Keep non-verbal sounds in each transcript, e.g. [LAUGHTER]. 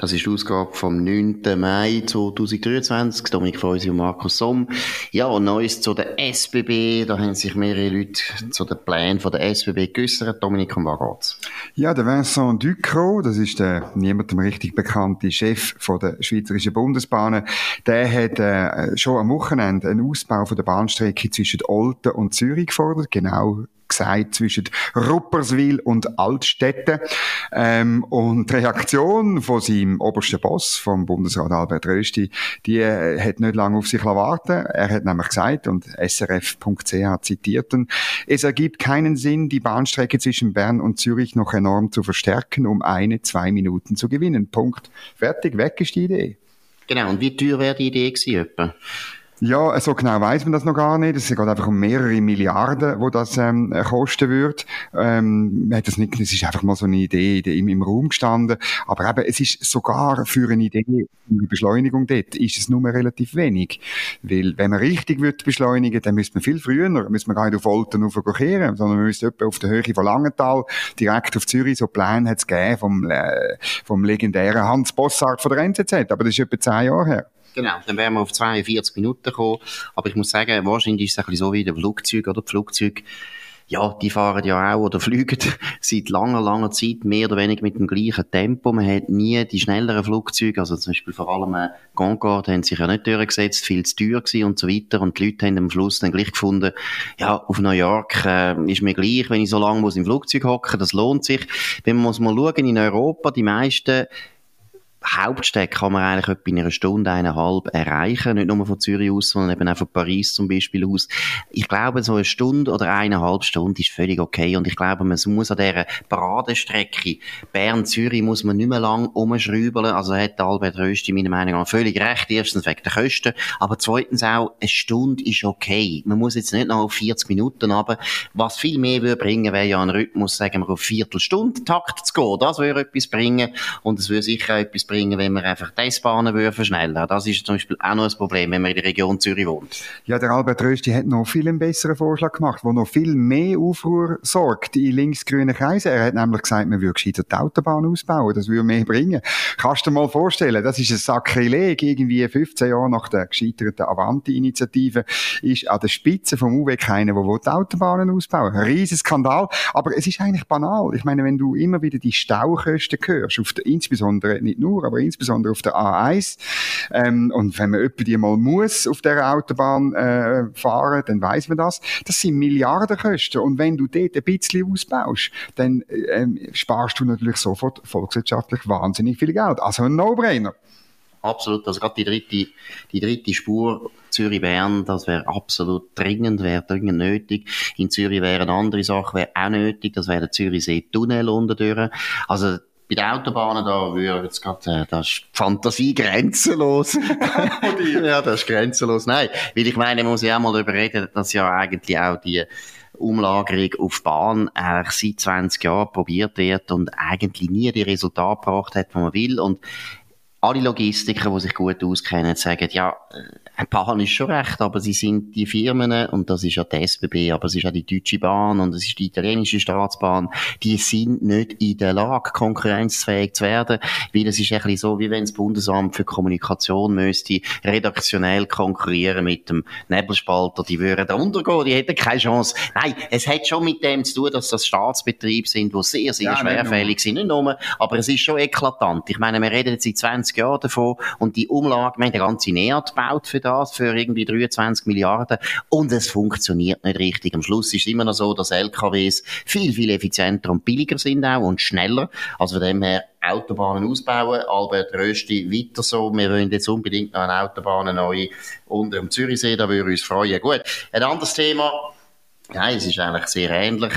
Das ist die Ausgabe vom 9. Mai 2023. Dominik Feusi und Markus Somm. Ja, und Neues zu der SBB. Da haben sich mehrere Leute zu den Plänen von der SBB geäussert. Dominik, um was geht's? Ja, der Vincent Ducrot, das ist der niemandem richtig bekannte Chef von der Schweizerischen Bundesbahnen, der hat äh, schon am Wochenende einen Ausbau von der Bahnstrecke zwischen Olten und Zürich gefordert, genau gesagt, zwischen Rupperswil und Altstädte. Ähm, und die Reaktion von seinem obersten Boss, vom Bundesrat Albert Rösti, die äh, hat nicht lange auf sich warten Er hat nämlich gesagt, und srf.ch zitiert es ergibt keinen Sinn, die Bahnstrecke zwischen Bern und Zürich noch enorm zu verstärken, um eine, zwei Minuten zu gewinnen. Punkt. Fertig, weg ist die Idee. Genau, und wie teuer wäre die Idee gewesen? Ja, so genau weiß man das noch gar nicht. Es geht einfach um mehrere Milliarden, wo das ähm, kosten wird. Ähm, hat das nicht, es ist einfach mal so eine Idee im, im Raum gestanden. Aber eben, es ist sogar für eine Idee, eine Beschleunigung dort, ist es nur relativ wenig. Weil, wenn man richtig wird beschleunigen, dann müsste man viel früher, müsste man gar nicht auf Olten kehren, sondern man müsste etwa auf der Höhe von Langenthal direkt auf Zürich, so Pläne hat es gegeben vom, äh, vom legendären Hans Bossart von der NZZ. Aber das ist etwa zehn Jahre her. Genau, dann wären wir auf 42 Minuten gekommen. Aber ich muss sagen, wahrscheinlich ist es ein bisschen so wie der Flugzeug oder die Flugzeug. Ja, die fahren ja auch oder [LAUGHS] fliegen seit langer, langer Zeit mehr oder weniger mit dem gleichen Tempo. Man hat nie die schnelleren Flugzeuge, also zum Beispiel vor allem äh, Concorde haben sich ja nicht durchgesetzt, viel zu teuer gewesen und so weiter. Und die Leute haben am Schluss dann gleich gefunden, ja, auf New York äh, ist mir gleich, wenn ich so lange muss im Flugzeug hocken, das lohnt sich. Wenn man muss mal schauen, in Europa, die meisten Hauptstädte kann man eigentlich etwa in einer Stunde, eineinhalb erreichen. Nicht nur von Zürich aus, sondern eben auch von Paris zum Beispiel aus. Ich glaube, so eine Stunde oder eineinhalb Stunden ist völlig okay. Und ich glaube, man muss an dieser Paradestrecke Bern-Zürich muss man nicht mehr lang umschrübeln. Also hat Albert Rösti meiner Meinung nach völlig recht. Erstens wegen der Kosten. Aber zweitens auch, eine Stunde ist okay. Man muss jetzt nicht noch auf 40 Minuten haben. Was viel mehr würde bringen, wäre ja ein Rhythmus, sagen wir, auf Viertelstunde Takt zu gehen. Das würde etwas bringen. Und es würde sicher etwas bringen, wenn wir einfach die S-Bahnen verschnellen Das ist zum Beispiel auch noch ein Problem, wenn man in der Region Zürich wohnt. Ja, der Albert Rösti hat noch viel einen besseren Vorschlag gemacht, der noch viel mehr Aufruhr sorgt in linksgrünen Kreisen. Er hat nämlich gesagt, man würde gescheiter die Autobahn ausbauen. Das würde mehr bringen. Kannst du dir mal vorstellen, das ist ein Sakrileg. Irgendwie 15 Jahre nach der gescheiterten Avanti-Initiative ist an der Spitze vom UW keiner, der die Autobahnen ausbauen will. Ein riesen Skandal. Aber es ist eigentlich banal. Ich meine, wenn du immer wieder die Staukosten hörst, auf der, insbesondere nicht nur Tour, aber insbesondere auf der A1. Ähm, und wenn man öppe die mal muss auf der Autobahn äh, fahren, dann weiß man das. Das sind Milliardenkosten. Und wenn du dort ein bisschen ausbaust, dann äh, sparst du natürlich sofort volkswirtschaftlich wahnsinnig viel Geld. Also ein No-Brainer. Absolut. Also gerade die dritte, die dritte Spur Zürich-Bern, das wäre absolut dringend, wäre dringend nötig. In Zürich wäre eine andere Sache, wäre auch nötig. Das wäre der Zürichsee-Tunnel unten. Also bei den Autobahnen da würde jetzt gerade, äh, das ist Fantasie grenzenlos. [LAUGHS] ja, das ist grenzenlos. Nein, weil ich meine, man muss ja auch mal darüber reden, dass ja eigentlich auch die Umlagerung auf Bahn eigentlich seit 20 Jahren probiert wird und eigentlich nie die Resultate gebracht hat, die man will. Und alle Logistiker, die sich gut auskennen, sagen, ja, ein Bahn ist schon recht, aber sie sind die Firmen, und das ist ja die SBB, aber es ist auch die Deutsche Bahn und es ist die italienische Staatsbahn, die sind nicht in der Lage, konkurrenzfähig zu werden, weil es ist ein bisschen so, wie wenn das Bundesamt für Kommunikation müsste redaktionell konkurrieren mit dem Nebelspalter, die würden da untergehen, die hätten keine Chance. Nein, es hat schon mit dem zu tun, dass das Staatsbetriebe sind, die sehr, sehr ja, schwerfällig sind, nicht nur, aber es ist schon eklatant. Ich meine, wir reden jetzt seit 20 Jahren davon und die Umlage, wir haben den ganzen Nährt gebaut für das, das für irgendwie 23 Milliarden und es funktioniert nicht richtig. Am Schluss ist es immer noch so, dass LKWs viel, viel effizienter und billiger sind auch und schneller. Also von dem her Autobahnen ausbauen. Albert Rösti weiter so. Wir wollen jetzt unbedingt noch eine Autobahn neu unter dem Zürichsee. Da würde uns freuen. Gut. Ein anderes Thema Nein, es ist eigentlich sehr ähnlich.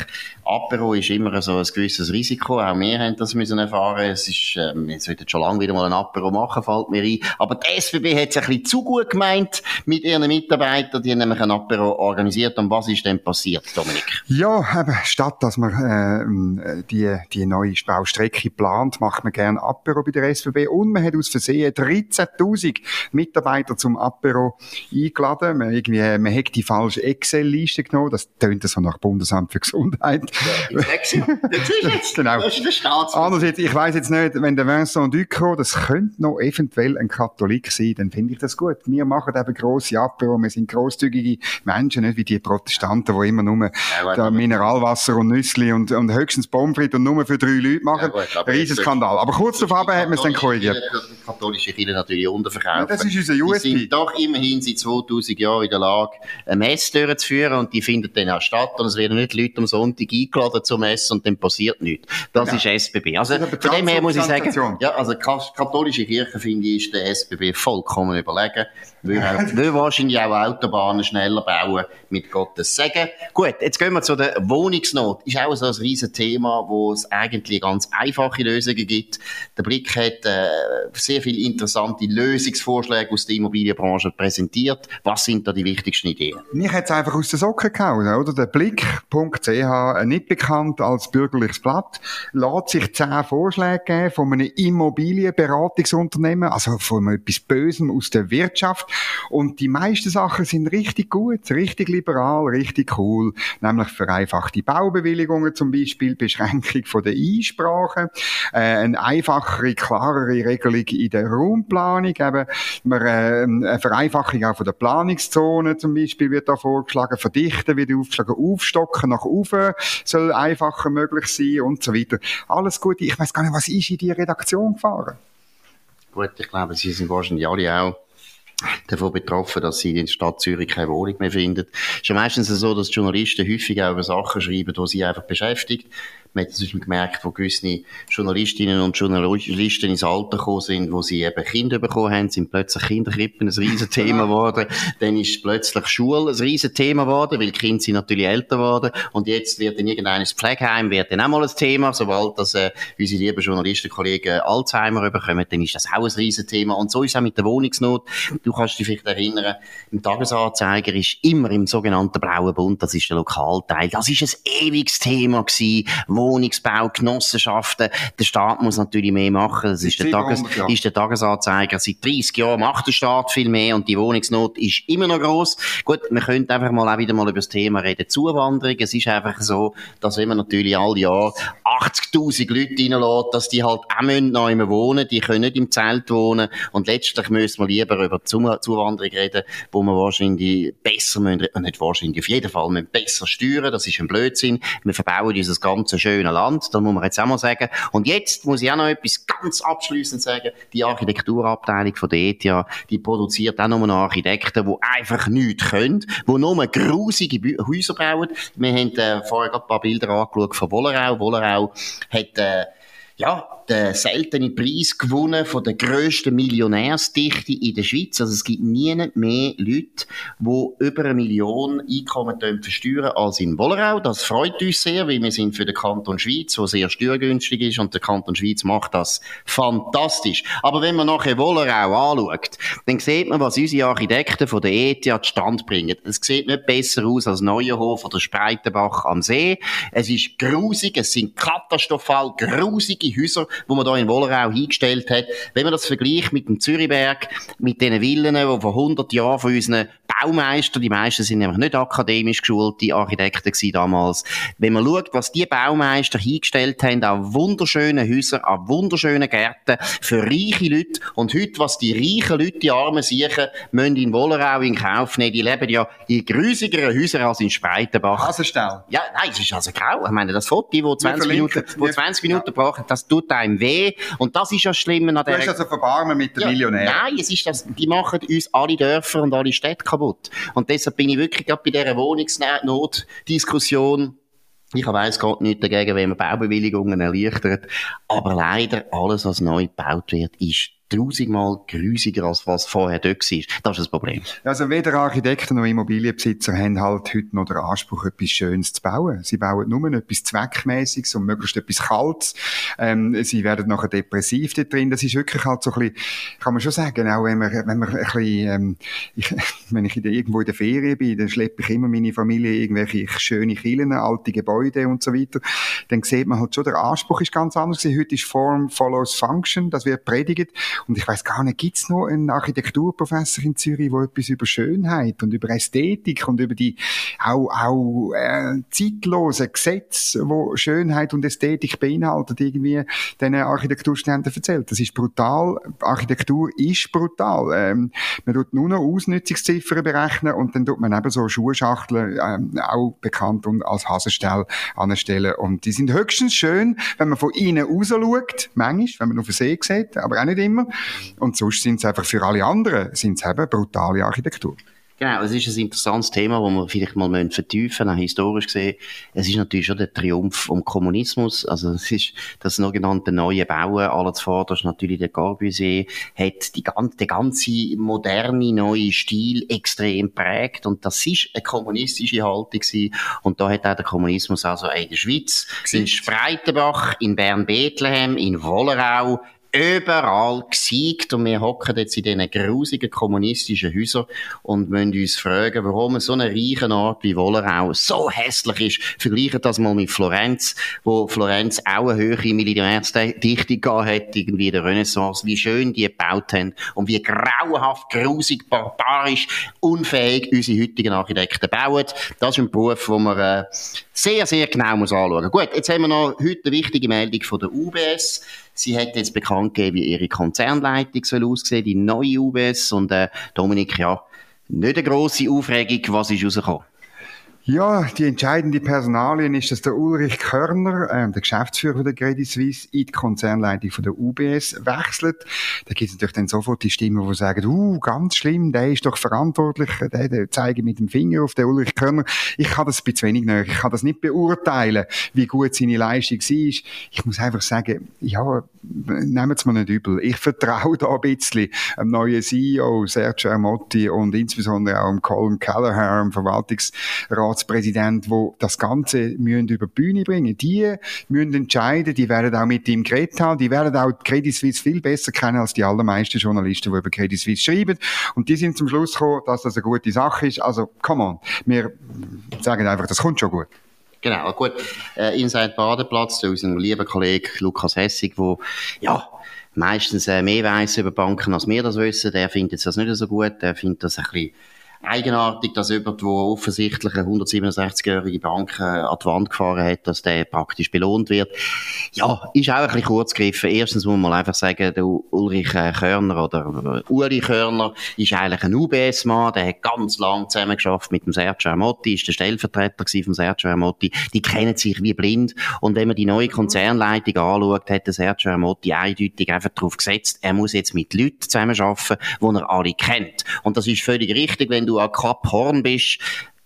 Apero ist immer so ein gewisses Risiko. Auch wir haben das müssen erfahren. Es ist, ähm, jetzt wird schon lange wieder mal ein Apero machen, fällt mir ein. Aber die SBB hat es ein bisschen zu gut gemeint mit ihren Mitarbeitern. Die haben nämlich ein Apero organisiert. Und was ist denn passiert, Dominik? Ja, eben, statt dass man äh, die, die neue Baustrecke plant, macht man gerne Apero bei der SBB. Und man hat aus Versehen 13.000 Mitarbeiter zum Apero eingeladen. Man, irgendwie, man hat die falsche Excel-Liste genommen. Das tönt so nach Bundesamt für Gesundheit. Ja, jetzt. [LAUGHS] genau. Das ist der Staatsmann. Andererseits, ich weiss jetzt nicht, wenn der Vincent Ducro, das könnte noch eventuell ein Katholik sein, dann finde ich das gut. Wir machen eben grosse Apero, wir sind grosszügige Menschen, nicht wie die Protestanten, die immer nur ja, Mineralwasser und Nüssli und, und höchstens Pommes und nur für drei Leute machen. Ja, gut, Riesenskandal. Aber kurz darauf hat man es dann korrigiert. Die katholische Kirche natürlich unterverkauft. Ja, das ist unser USB. Die sind doch immerhin seit 2000 Jahren in der Lage, eine Messe durchzuführen und die findet dann auch statt und es werden nicht Leute am Sonntag eingeladen zum Essen und dann passiert nichts. Das ja. ist SBB. Also, von dem her muss ich sagen, ja, also katholische Kirche finde ich, ist der SBB vollkommen überlegen. Will, auch, will wahrscheinlich auch Autobahnen schneller bauen, mit Gottes Segen. Gut, jetzt gehen wir zu der Wohnungsnot. Ist auch so ein riesen Thema, wo es eigentlich ganz einfache Lösungen gibt. Der Blick hat äh, sehr viele interessante Lösungsvorschläge aus der Immobilienbranche präsentiert. Was sind da die wichtigsten Ideen? Mich hat es einfach aus den Socken gehauen, oder? Der Blick.ch, äh, nicht bekannt als bürgerliches Blatt, lässt sich zehn Vorschläge geben von einem Immobilienberatungsunternehmen, also von etwas Bösem aus der Wirtschaft. Und die meisten Sachen sind richtig gut, richtig liberal, richtig cool. Nämlich vereinfachte Baubewilligungen zum Beispiel, Beschränkung von der Einsprache, äh, eine einfachere, klarere Regelung in der Raumplanung, eben, man, äh, eine Vereinfachung auch von der Planungszone zum Beispiel wird da vorgeschlagen, verdichten wird aufgeschlagen, aufstocken nach oben soll einfacher möglich sein und so weiter. Alles gut. Ich weiß gar nicht, was ist in die Redaktion gefahren? Gut, ich glaube, Sie sind wahrscheinlich alle auch davon betroffen, dass sie in der Stadt Zürich keine Wohnung mehr finden. Es ist ja meistens so, dass Journalisten häufig auch über Sachen schreiben, die sie einfach beschäftigt. Man hat es gemerkt, wo gewisse Journalistinnen und Journalisten ins Alter gekommen sind, wo sie eben Kinder bekommen haben, sind plötzlich Kinderkrippen ein Riesenthema [LAUGHS] geworden. Dann ist plötzlich Schule ein Riesenthema geworden, weil die Kinder sind natürlich älter geworden. Und jetzt wird in irgendeines Pflegeheim wird dann auch mal ein Thema. Sobald das, äh, unsere lieben Journalistenkollegen Alzheimer bekommen, dann ist das auch ein Riesenthema. Und so ist es auch mit der Wohnungsnot. Du kannst dich vielleicht erinnern, im Tagesanzeiger ist immer im sogenannten blauen Bund, das ist der Lokalteil, das ist ein ewiges Thema gewesen, Wohnungsbau, Genossenschaften. Der Staat muss natürlich mehr machen. Das ist der, Tages, ist der Tagesanzeiger. Seit 30 Jahren macht der Staat viel mehr und die Wohnungsnot ist immer noch groß. Gut, wir könnten einfach mal auch wieder mal über das Thema reden. Zuwanderung. Es ist einfach so, dass wenn man natürlich alle Jahre 80.000 Leute reinlässt, dass die halt auch noch immer wohnen. Die können nicht im Zelt wohnen. Und letztlich müssen wir lieber über Zuwanderung reden, wo wir wahrscheinlich besser müssen, nicht wahrscheinlich, auf jeden Fall müssen besser steuern. Das ist ein Blödsinn. Wir verbauen dieses ganze schön schönen Land, das muss man jetzt auch mal sagen. Und jetzt muss ich auch noch etwas ganz abschließend sagen. Die Architekturabteilung von der ETH, die produziert auch nur noch Architekten, die einfach nichts können, die nur grusige Häuser bauen. Wir haben äh, vorher gerade ein paar Bilder angeschaut von Wollerau. Wollerau hat, äh, ja, den seltenen Preis gewonnen von der grössten Millionärsdichte in der Schweiz. Also es gibt nie mehr Leute, die über eine Million Einkommen versteuern als in Wollerau. Das freut uns sehr, weil wir sind für den Kanton Schweiz, der sehr steuergünstig ist und der Kanton Schweiz macht das fantastisch. Aber wenn man nachher Wollerau anschaut, dann sieht man, was unsere Architekten von der ETH zustande bringen. Es sieht nicht besser aus als Neuenhof oder Spreitenbach am See. Es ist grusig, es sind katastrophal grusige Häuser, wo man da in Wollerau hingestellt hat. Wenn man das vergleicht mit dem Zürichberg, mit den Villen, die vor 100 Jahren von unseren Baumeister, die meisten sind nämlich nicht akademisch geschulte Architekten gewesen damals. Wenn man schaut, was die Baumeister hingestellt haben, an wunderschönen Häusern, an wunderschönen Gärten, für reiche Leute, und heute, was die reichen Leute, die armen Siechen, müssen in Wollerau in Kauf nehmen, die leben ja in grüßigeren Häusern als in Spreitenbach. Hasenstall. Ja, nein, es ist also grau. Ich meine, das Foto, wo 20 Minuten, wo 20 Minuten ja. brauchen, das tut einem weh. Und das ist ja schlimm an der... Du hast also Verbarmen mit den ja, Millionären. Nein, es ist das, die machen uns alle Dörfer und alle Städte kaputt. Und deshalb bin ich wirklich gerade bei dieser Wohnungsnotdiskussion ich weiss Gott nicht dagegen, wenn man Baubewilligungen erleichtert. Aber leider, alles, was neu gebaut wird, ist tausendmal grusiger, als was vorher dort war. Das ist das Problem. Also weder Architekten noch Immobilienbesitzer haben halt heute noch den Anspruch, etwas Schönes zu bauen. Sie bauen nur etwas Zweckmäßiges und möglichst etwas Kaltes. Ähm, sie werden nachher depressiv da drin. Das ist wirklich halt so ein bisschen, kann man schon sagen, auch wenn man, wenn man ein bisschen, ähm, [LAUGHS] ich, wenn ich irgendwo in der Ferien bin, dann schleppe ich immer meine Familie irgendwelche schöne Kielen, alte Gebäude und so weiter. Dann sieht man halt schon, der Anspruch ist ganz anders. Heute ist Form follows Function, das wird predigt. Und ich weiß gar nicht, gibt's noch einen Architekturprofessor in Zürich, der etwas über Schönheit und über Ästhetik und über die auch, auch äh, zeitlosen Gesetze, wo Schönheit und Ästhetik beinhaltet, irgendwie den Architekturstudenten erzählt. Das ist brutal. Architektur ist brutal. Ähm, man tut nur noch Ausnutzungsziffern berechnen und dann tut man eben so Schuhschachteln, ähm, auch bekannt und als Hasenstell anstellen. Und die sind höchstens schön, wenn man von innen raus schaut, manchmal, wenn man auf den See sieht, aber auch nicht immer. Und sonst sind es einfach für alle anderen, sind es eben brutale Architektur. Genau, es ist ein interessantes Thema, das wir vielleicht mal vertiefen müssen, auch historisch gesehen. Es ist natürlich schon der Triumph vom Kommunismus. Also, es ist das sogenannte neue Bauen. Alles vorderst natürlich der Corbusier hat die ganze, der ganze moderne neue Stil extrem prägt. Und das ist eine kommunistische Haltung gewesen. Und da hat auch der Kommunismus also in der Schweiz, in Spreitenbach, in Bern-Bethlehem, in Wollerau, überall gesiegt und wir hocken jetzt in diesen grusigen kommunistischen Häusern und müssen uns fragen, warum so ein reicher Ort wie Wollerau so hässlich ist. Vergleichen das mal mit Florenz, wo Florenz auch eine höhere Millionärsdichte gehabt hat, irgendwie in der Renaissance, wie schön die gebaut haben und wie grauenhaft, grusig, barbarisch, unfähig unsere heutigen Architekten bauen. Das ist ein Beruf, den man äh, sehr, sehr genau muss anschauen. Gut, jetzt haben wir noch heute eine wichtige Meldung von der UBS. Sie hat jetzt bekannt gegeben, wie ihre Konzernleitung soll aussehen, die neue UBS. Und äh, Dominik, ja, nicht eine grosse Aufregung, was ist rausgekommen? Ja, die entscheidende Personalien ist, dass der Ulrich Körner, äh, der Geschäftsführer der Credit Suisse, in die Konzernleitung von der UBS wechselt. Da gibt es natürlich dann sofort die Stimmen, die sagen, uh, ganz schlimm, der ist doch verantwortlich, der, der zeige mit dem Finger auf den Ulrich Körner. Ich kann das ein bisschen wenig näher, ich kann das nicht beurteilen, wie gut seine Leistung war. Ich muss einfach sagen, ja, nehmt es mir nicht übel. Ich vertraue da ein bisschen dem neuen CEO, Sergio Armotti, und insbesondere auch dem Colin Callagher, dem Verwaltungsrat Ratspräsident, wo das Ganze müssen über die Bühne bringen. Die müssen entscheiden, die werden auch mit ihm geredet haben, die werden auch Credit Suisse viel besser kennen als die allermeisten Journalisten, die über Credit Suisse schreiben. Und die sind zum Schluss gekommen, dass das eine gute Sache ist. Also, come on. Wir sagen einfach, das kommt schon gut. Genau, gut. Äh, Inside Badeplatz, zu unserem lieben Kollegen Lukas Hessig, wo, ja, meistens äh, mehr weiss über Banken, als wir das wissen. Der findet das nicht so gut. Der findet das ein bisschen eigenartig, dass jemand, der offensichtlich eine 167-jährige Bank äh, an die Wand gefahren hat, dass der praktisch belohnt wird. Ja, ist auch ein bisschen kurz gegriffen. Erstens muss man einfach sagen, der Ulrich äh, Körner oder äh, Uli Körner ist eigentlich ein UBS-Mann, der hat ganz lang zusammengeschafft mit dem Sergio Amotti, ist der Stellvertreter von Sergio Amotti. Die kennen sich wie blind. Und wenn man die neue Konzernleitung anschaut, hat der Sergio Amotti eindeutig einfach darauf gesetzt, er muss jetzt mit Leuten zusammenarbeiten, die er alle kennt. Und das ist völlig richtig, wenn du du an Kap Horn bist,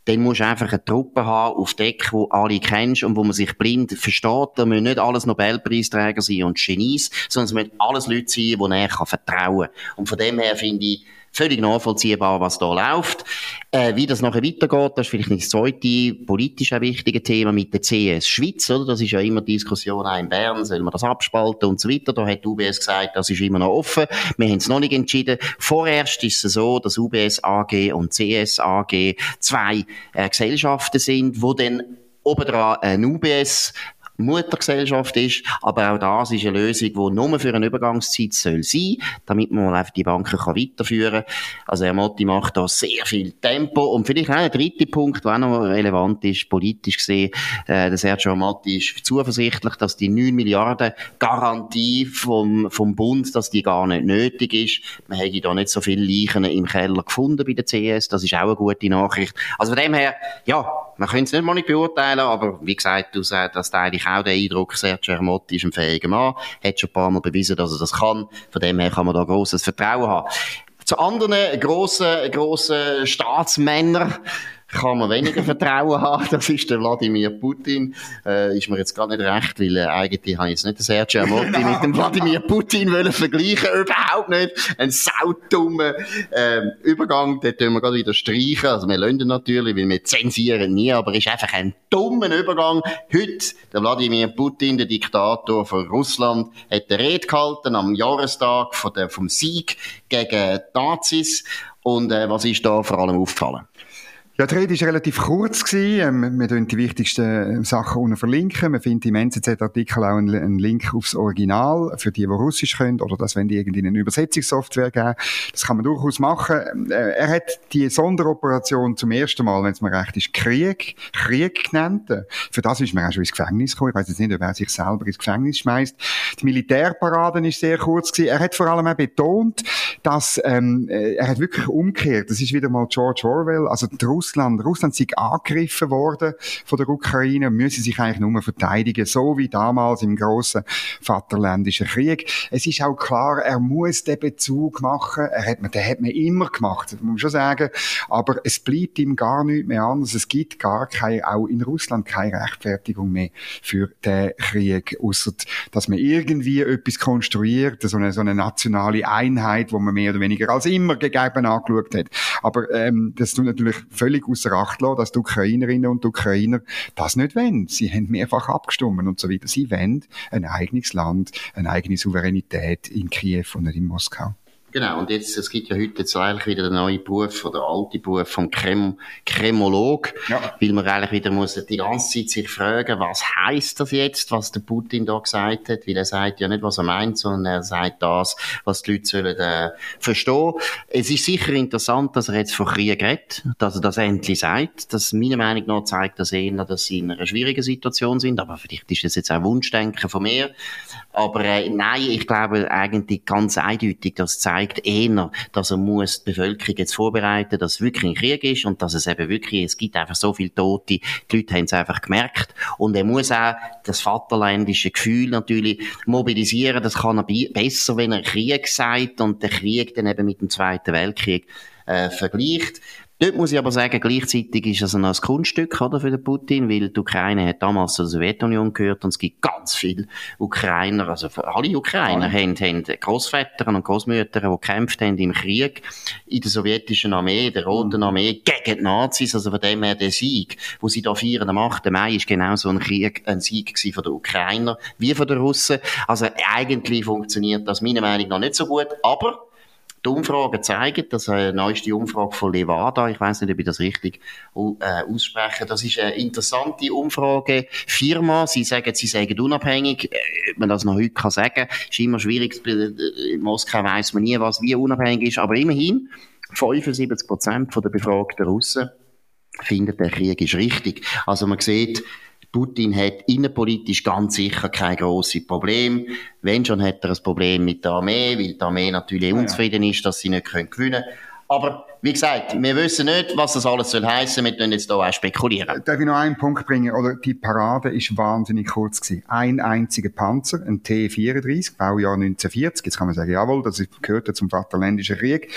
dann musst du einfach eine Truppe haben auf Deck, wo alle kennst und wo man sich blind versteht. Da müssen nicht alles Nobelpreisträger sein und Genies, sondern es müssen alles Leute sein, die er vertrauen kann. Und von dem her finde ich, völlig nachvollziehbar, was da läuft. Äh, wie das nachher weitergeht, das ist vielleicht das zweite politisch auch wichtige Thema mit der CS Schweiz, oder? Das ist ja immer Diskussion auch in Bern, soll man das abspalten und so weiter. Da hat UBS gesagt, das ist immer noch offen. Wir haben es noch nicht entschieden. Vorerst ist es so, dass UBS AG und CS AG zwei äh, Gesellschaften sind, wo dann obendran ein UBS Muttergesellschaft ist. Aber auch das ist eine Lösung, die nur für eine Übergangszeit soll sein, damit man einfach die Banken kann weiterführen kann. Also Herr Motti macht da sehr viel Tempo. Und vielleicht auch ein dritter Punkt, der auch noch relevant ist, politisch gesehen, äh, der Sergio Motti ist zuversichtlich, dass die 9 Milliarden Garantie vom, vom Bund, dass die gar nicht nötig ist. Man hätte da nicht so viele Leichen im Keller gefunden bei der CS. Das ist auch eine gute Nachricht. Also von dem her, ja, man könnte es nicht mal nicht beurteilen, aber wie gesagt, du sagst, dass eigentlich auch den Eindruck, Sergio Ermotti ist ein fähiger Mann, hat schon ein paar Mal bewiesen, dass er das kann. Von dem her kann man da grosses Vertrauen haben. Zu anderen grossen, grossen Staatsmännern, kann man weniger Vertrauen [LAUGHS] haben. Das ist der Wladimir Putin. Äh, ist mir jetzt gar nicht recht, weil äh, eigentlich habe ich jetzt nicht den Sergio Amotti mit dem [LAUGHS] Wladimir Putin wollen vergleichen. Überhaupt nicht. Ein saudummer äh, Übergang, den tun wir gerade wieder streichen. Also wir lösen natürlich, weil wir zensieren nie, aber es ist einfach ein dummer Übergang. Heute, der Wladimir Putin, der Diktator von Russland, hat eine Rede gehalten am Jahrestag von der, vom Sieg gegen Nazis. Und äh, was ist da vor allem aufgefallen? Ja, die Rede war relativ kurz. Gewesen. Ähm, wir verlinken die wichtigsten Sachen unten verlinken. Man findet im NZZ-Artikel auch einen, Link aufs Original für die, die Russisch können oder das, wenn die irgendwie eine Übersetzungssoftware geben. Das kann man durchaus machen. Äh, er hat die Sonderoperation zum ersten Mal, wenn es mir recht ist, Krieg, Krieg genannt. Für das ist man auch schon ins Gefängnis gekommen. Ich weiß jetzt nicht, ob er sich selber ins Gefängnis schmeißt. Die Militärparaden ist sehr kurz gewesen. Er hat vor allem auch betont, dass ähm, äh, er hat wirklich umgekehrt. Das ist wieder mal George Orwell. Also die Russland. Russland sei angegriffen worden von der Ukraine und müsse sich eigentlich nur verteidigen, so wie damals im grossen Vaterländischen Krieg. Es ist auch klar, er muss den Bezug machen. Er hat, den hat man immer gemacht, muss man schon sagen. Aber es bleibt ihm gar nichts mehr anders. Es gibt gar keine, auch in Russland keine Rechtfertigung mehr für den Krieg, außer dass man irgendwie etwas konstruiert, so eine, so eine nationale Einheit, wo man mehr oder weniger als immer gegeben angeschaut hat. Aber ähm, das tut natürlich völlig völlig außer Acht lassen, dass die Ukrainerinnen und Ukrainer das nicht wollen. Sie haben mehrfach abgestimmt und so weiter. Sie wollen ein eigenes Land, eine eigene Souveränität in Kiew und nicht in Moskau. Genau, und jetzt, es gibt ja heute jetzt eigentlich wieder den neuen Beruf, oder den alten Beruf vom Krem Kremolog, ja. weil man eigentlich wieder muss die ganze Zeit sich fragen, was heißt das jetzt, was der Putin da gesagt hat, weil er sagt ja nicht, was er meint, sondern er sagt das, was die Leute sollen äh, verstehen. Es ist sicher interessant, dass er jetzt von Krieg redet, dass er das endlich sagt. Das meiner Meinung nach zeigt das eher, dass sie in einer schwierigen Situation sind, aber vielleicht ist das jetzt auch Wunschdenken von mir. Aber äh, nein, ich glaube eigentlich ganz eindeutig, das zeigt eher, dass er muss die Bevölkerung jetzt vorbereiten, dass es wirklich ein Krieg ist und dass es eben wirklich, es gibt einfach so viele Tote, die Leute haben es einfach gemerkt. Und er muss auch das vaterländische Gefühl natürlich mobilisieren, das kann er besser, wenn er Krieg sagt und der Krieg dann eben mit dem Zweiten Weltkrieg äh, vergleicht. Dort muss ich aber sagen, gleichzeitig ist es noch ein Kunststück, oder, für den Putin, weil die Ukraine hat damals zur Sowjetunion gehört und es gibt ganz viele Ukrainer, also alle Ukrainer haben, haben Großväter und Großmütter, die gekämpft haben im Krieg in der sowjetischen Armee, der Roten Armee, gegen die Nazis, also von dem her der Sieg, wo sie da feiern am 8. Mai, ist genau so ein Krieg, ein Sieg gewesen von den Ukrainer, wie von den Russen. Also eigentlich funktioniert das meiner Meinung nach nicht so gut, aber die Umfragen zeigen, das eine neueste Umfrage von Levada, ich weiß nicht, ob ich das richtig äh, ausspreche, das ist eine interessante Umfrage. Firma, sie sagen, sie sagen unabhängig, äh, ob man das noch heute kann sagen, ist immer schwierig, in Moskau weiß man nie, was wie unabhängig ist, aber immerhin 75 Prozent der befragten Russen finden, der Krieg ist richtig. Also man sieht, Putin hat innenpolitisch ganz sicher kein grosses Problem. Wenn schon hat er ein Problem mit der Armee, weil die Armee natürlich unzufrieden ist, dass sie nicht gewinnen können. Aber wie gesagt, wir wissen nicht, was das alles soll heißen. Wir können jetzt hier auch spekulieren. Darf ich noch einen Punkt bringen? Oder die Parade ist wahnsinnig kurz gewesen. Ein einziger Panzer, ein T-34, Baujahr 1940. Jetzt kann man sagen, jawohl, das gehört zum Vaterländischen Krieg.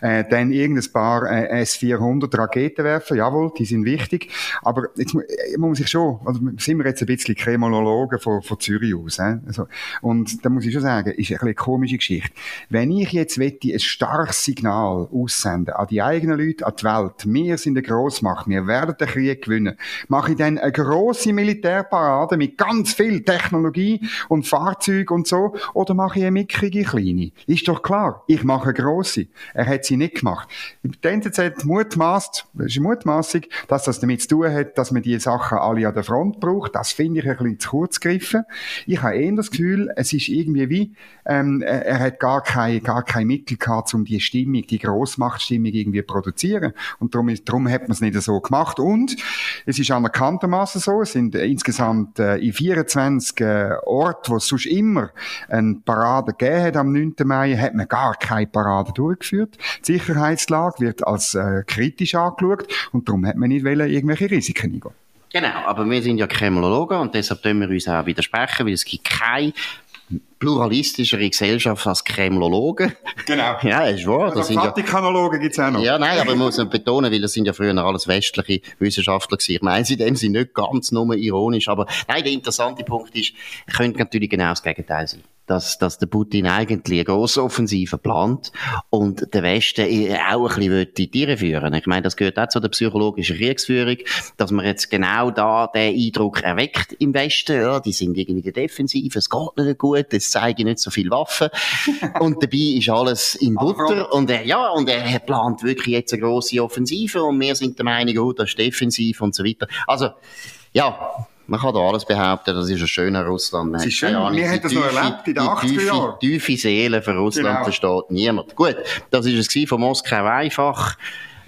Äh, dann irgendein paar äh, S-400 Raketenwerfer, jawohl, die sind wichtig. Aber jetzt muss man sich schon, also sind wir jetzt ein bisschen Kriminologen von, von Zürich aus. Äh? Also, und da muss ich schon sagen, ist eine, eine komische Geschichte. Wenn ich jetzt wette, ein starkes Signal aussenden an die eigenen Leute, an die Welt. Wir sind eine Grossmacht, wir werden den Krieg gewinnen. Mache ich dann eine grosse Militärparade mit ganz viel Technologie und Fahrzeug und so, oder mache ich eine mickrige kleine? Ist doch klar, ich mache eine grosse. Er hat sie nicht gemacht. Die NZZ mutmaßt, das ist mutmaßig, dass das damit zu tun hat, dass man die Sachen alle an der Front braucht. Das finde ich ein bisschen zu kurz gegriffen. Ich habe eher das Gefühl, es ist irgendwie wie, ähm, er hat gar kein, gar kein Mittel gehabt, um die Stimmung, die Grossmachtstimmung irgendwie produzieren. Und darum, ist, darum hat man es nicht so gemacht. Und es ist anerkanntermaßen so, es sind insgesamt äh, in 24 äh, Orten, wo es sonst immer eine Parade gegeben hat am 9. Mai, hat man gar keine Parade durchgeführt. Die Sicherheitslage wird als äh, kritisch angeschaut und darum hat man nicht wollen, irgendwelche Risiken eingehen. Genau, aber wir sind ja Kriminologen und deshalb können wir uns auch widersprechen, weil es gibt keine pluralistischere Gesellschaft als Kremlologen. Genau. [LAUGHS] Ja, ist wahr. Das sind Vatikanologen gibt's auch noch. Ja, nein, aber man muss betonen, weil das sind ja früher alles westliche Wissenschaftler gewesen. Ich meine, sie dem sind nicht ganz nur ironisch, aber nein, der interessante Punkt ist, könnte natürlich genau das Gegenteil sein dass, dass der Putin eigentlich eine grosse Offensive plant und der Westen auch ein bisschen die Tiere führen Ich meine, das gehört auch zu der psychologischen Kriegsführung, dass man jetzt genau da den Eindruck erweckt im Westen, ja, die sind irgendwie der Defensive, es geht nicht gut, es zeigen nicht so viele Waffen. [LAUGHS] Und dabei ist alles in Butter und er, ja, und er plant wirklich jetzt eine grosse Offensive und wir sind der Meinung, oh, das ist defensiv und so weiter. Also, ja, man kann da alles behaupten, das ist ein schöner Russland. Das ist schön. Ahnung, wir haben das noch erlebt in den 80er Jahren. Tiefe Seele für Russland genau. versteht niemand. Gut, das ist es von Moskau einfach.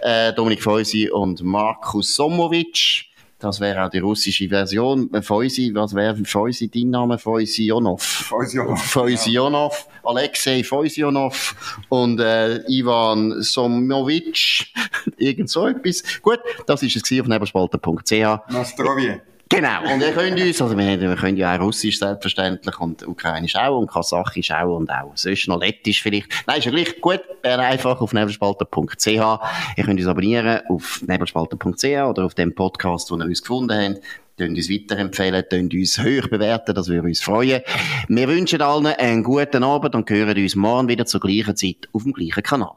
Äh, Dominik Feusi und Markus Somovic. Das wäre auch die russische Version. Feusi, was wäre Feusi dein Name? Feusionov. Feusionov. Feusionov. Ja. Alexei Feusionov und äh, Ivan Somovic. [LAUGHS] Irgend so etwas. Gut, das ist es auf nebelspalter.ch. Nastrovje. Genau. Und ihr könnt uns, also wir, wir können ja auch Russisch selbstverständlich und Ukrainisch auch und Kasachisch auch und auch sonst noch Lettisch vielleicht. Nein, ist ja gleich gut. Wäre einfach auf nebelspalter.ch. Ihr könnt uns abonnieren auf nebelspalter.ch oder auf dem Podcast, wo ihr uns gefunden habt. Tönt uns weiterempfehlen, tönt uns hoch bewerten, das würde uns freuen. Wir wünschen allen einen guten Abend und hören uns morgen wieder zur gleichen Zeit auf dem gleichen Kanal.